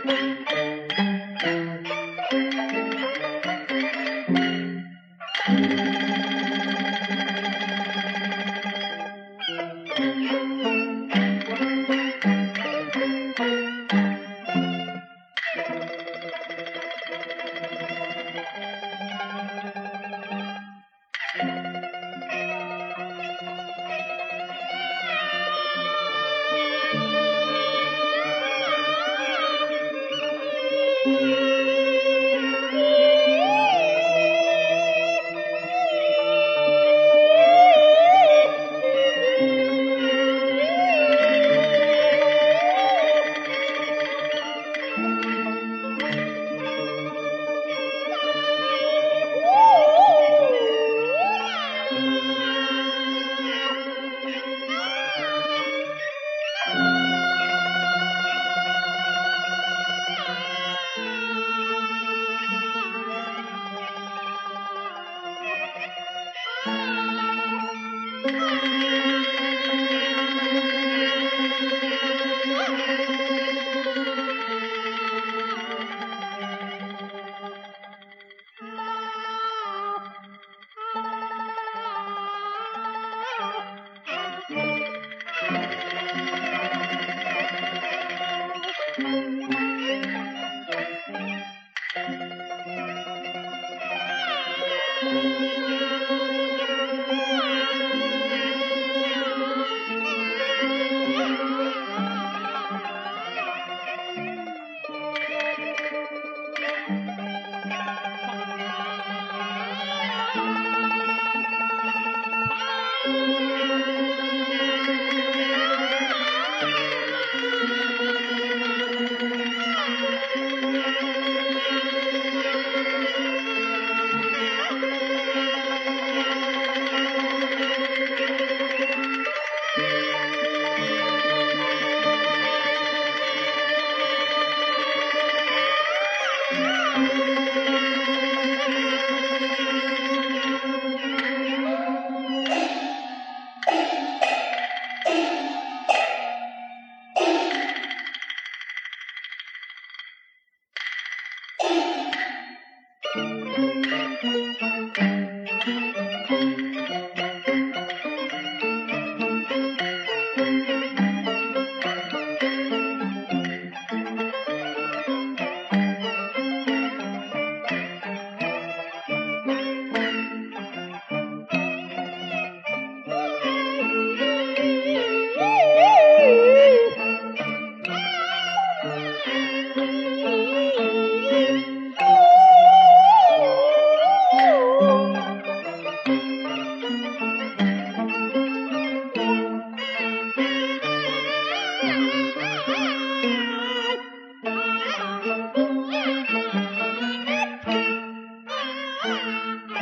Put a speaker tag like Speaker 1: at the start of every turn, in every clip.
Speaker 1: thank you Música hum.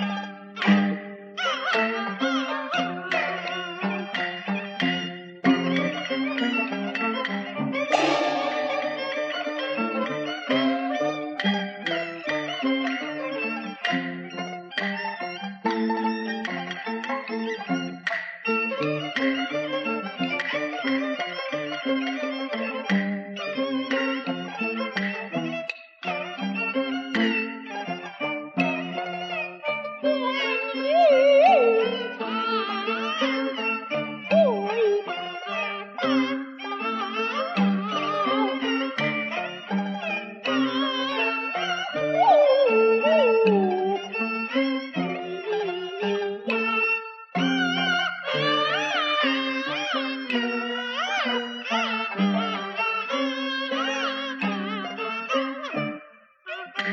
Speaker 1: thank you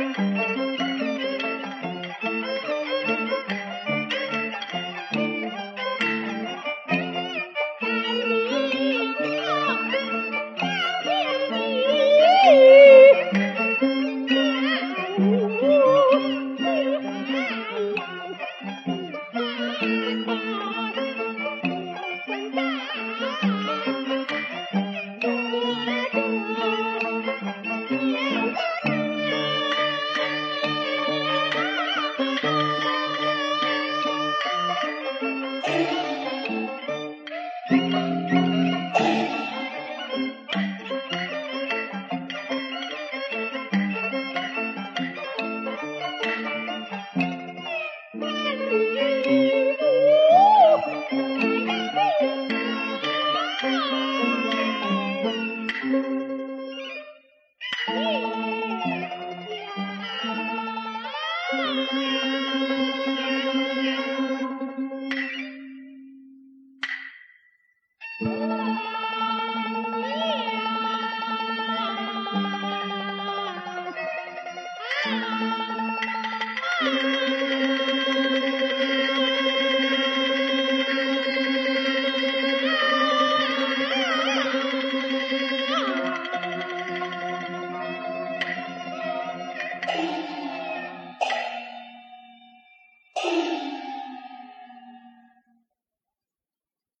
Speaker 1: thank you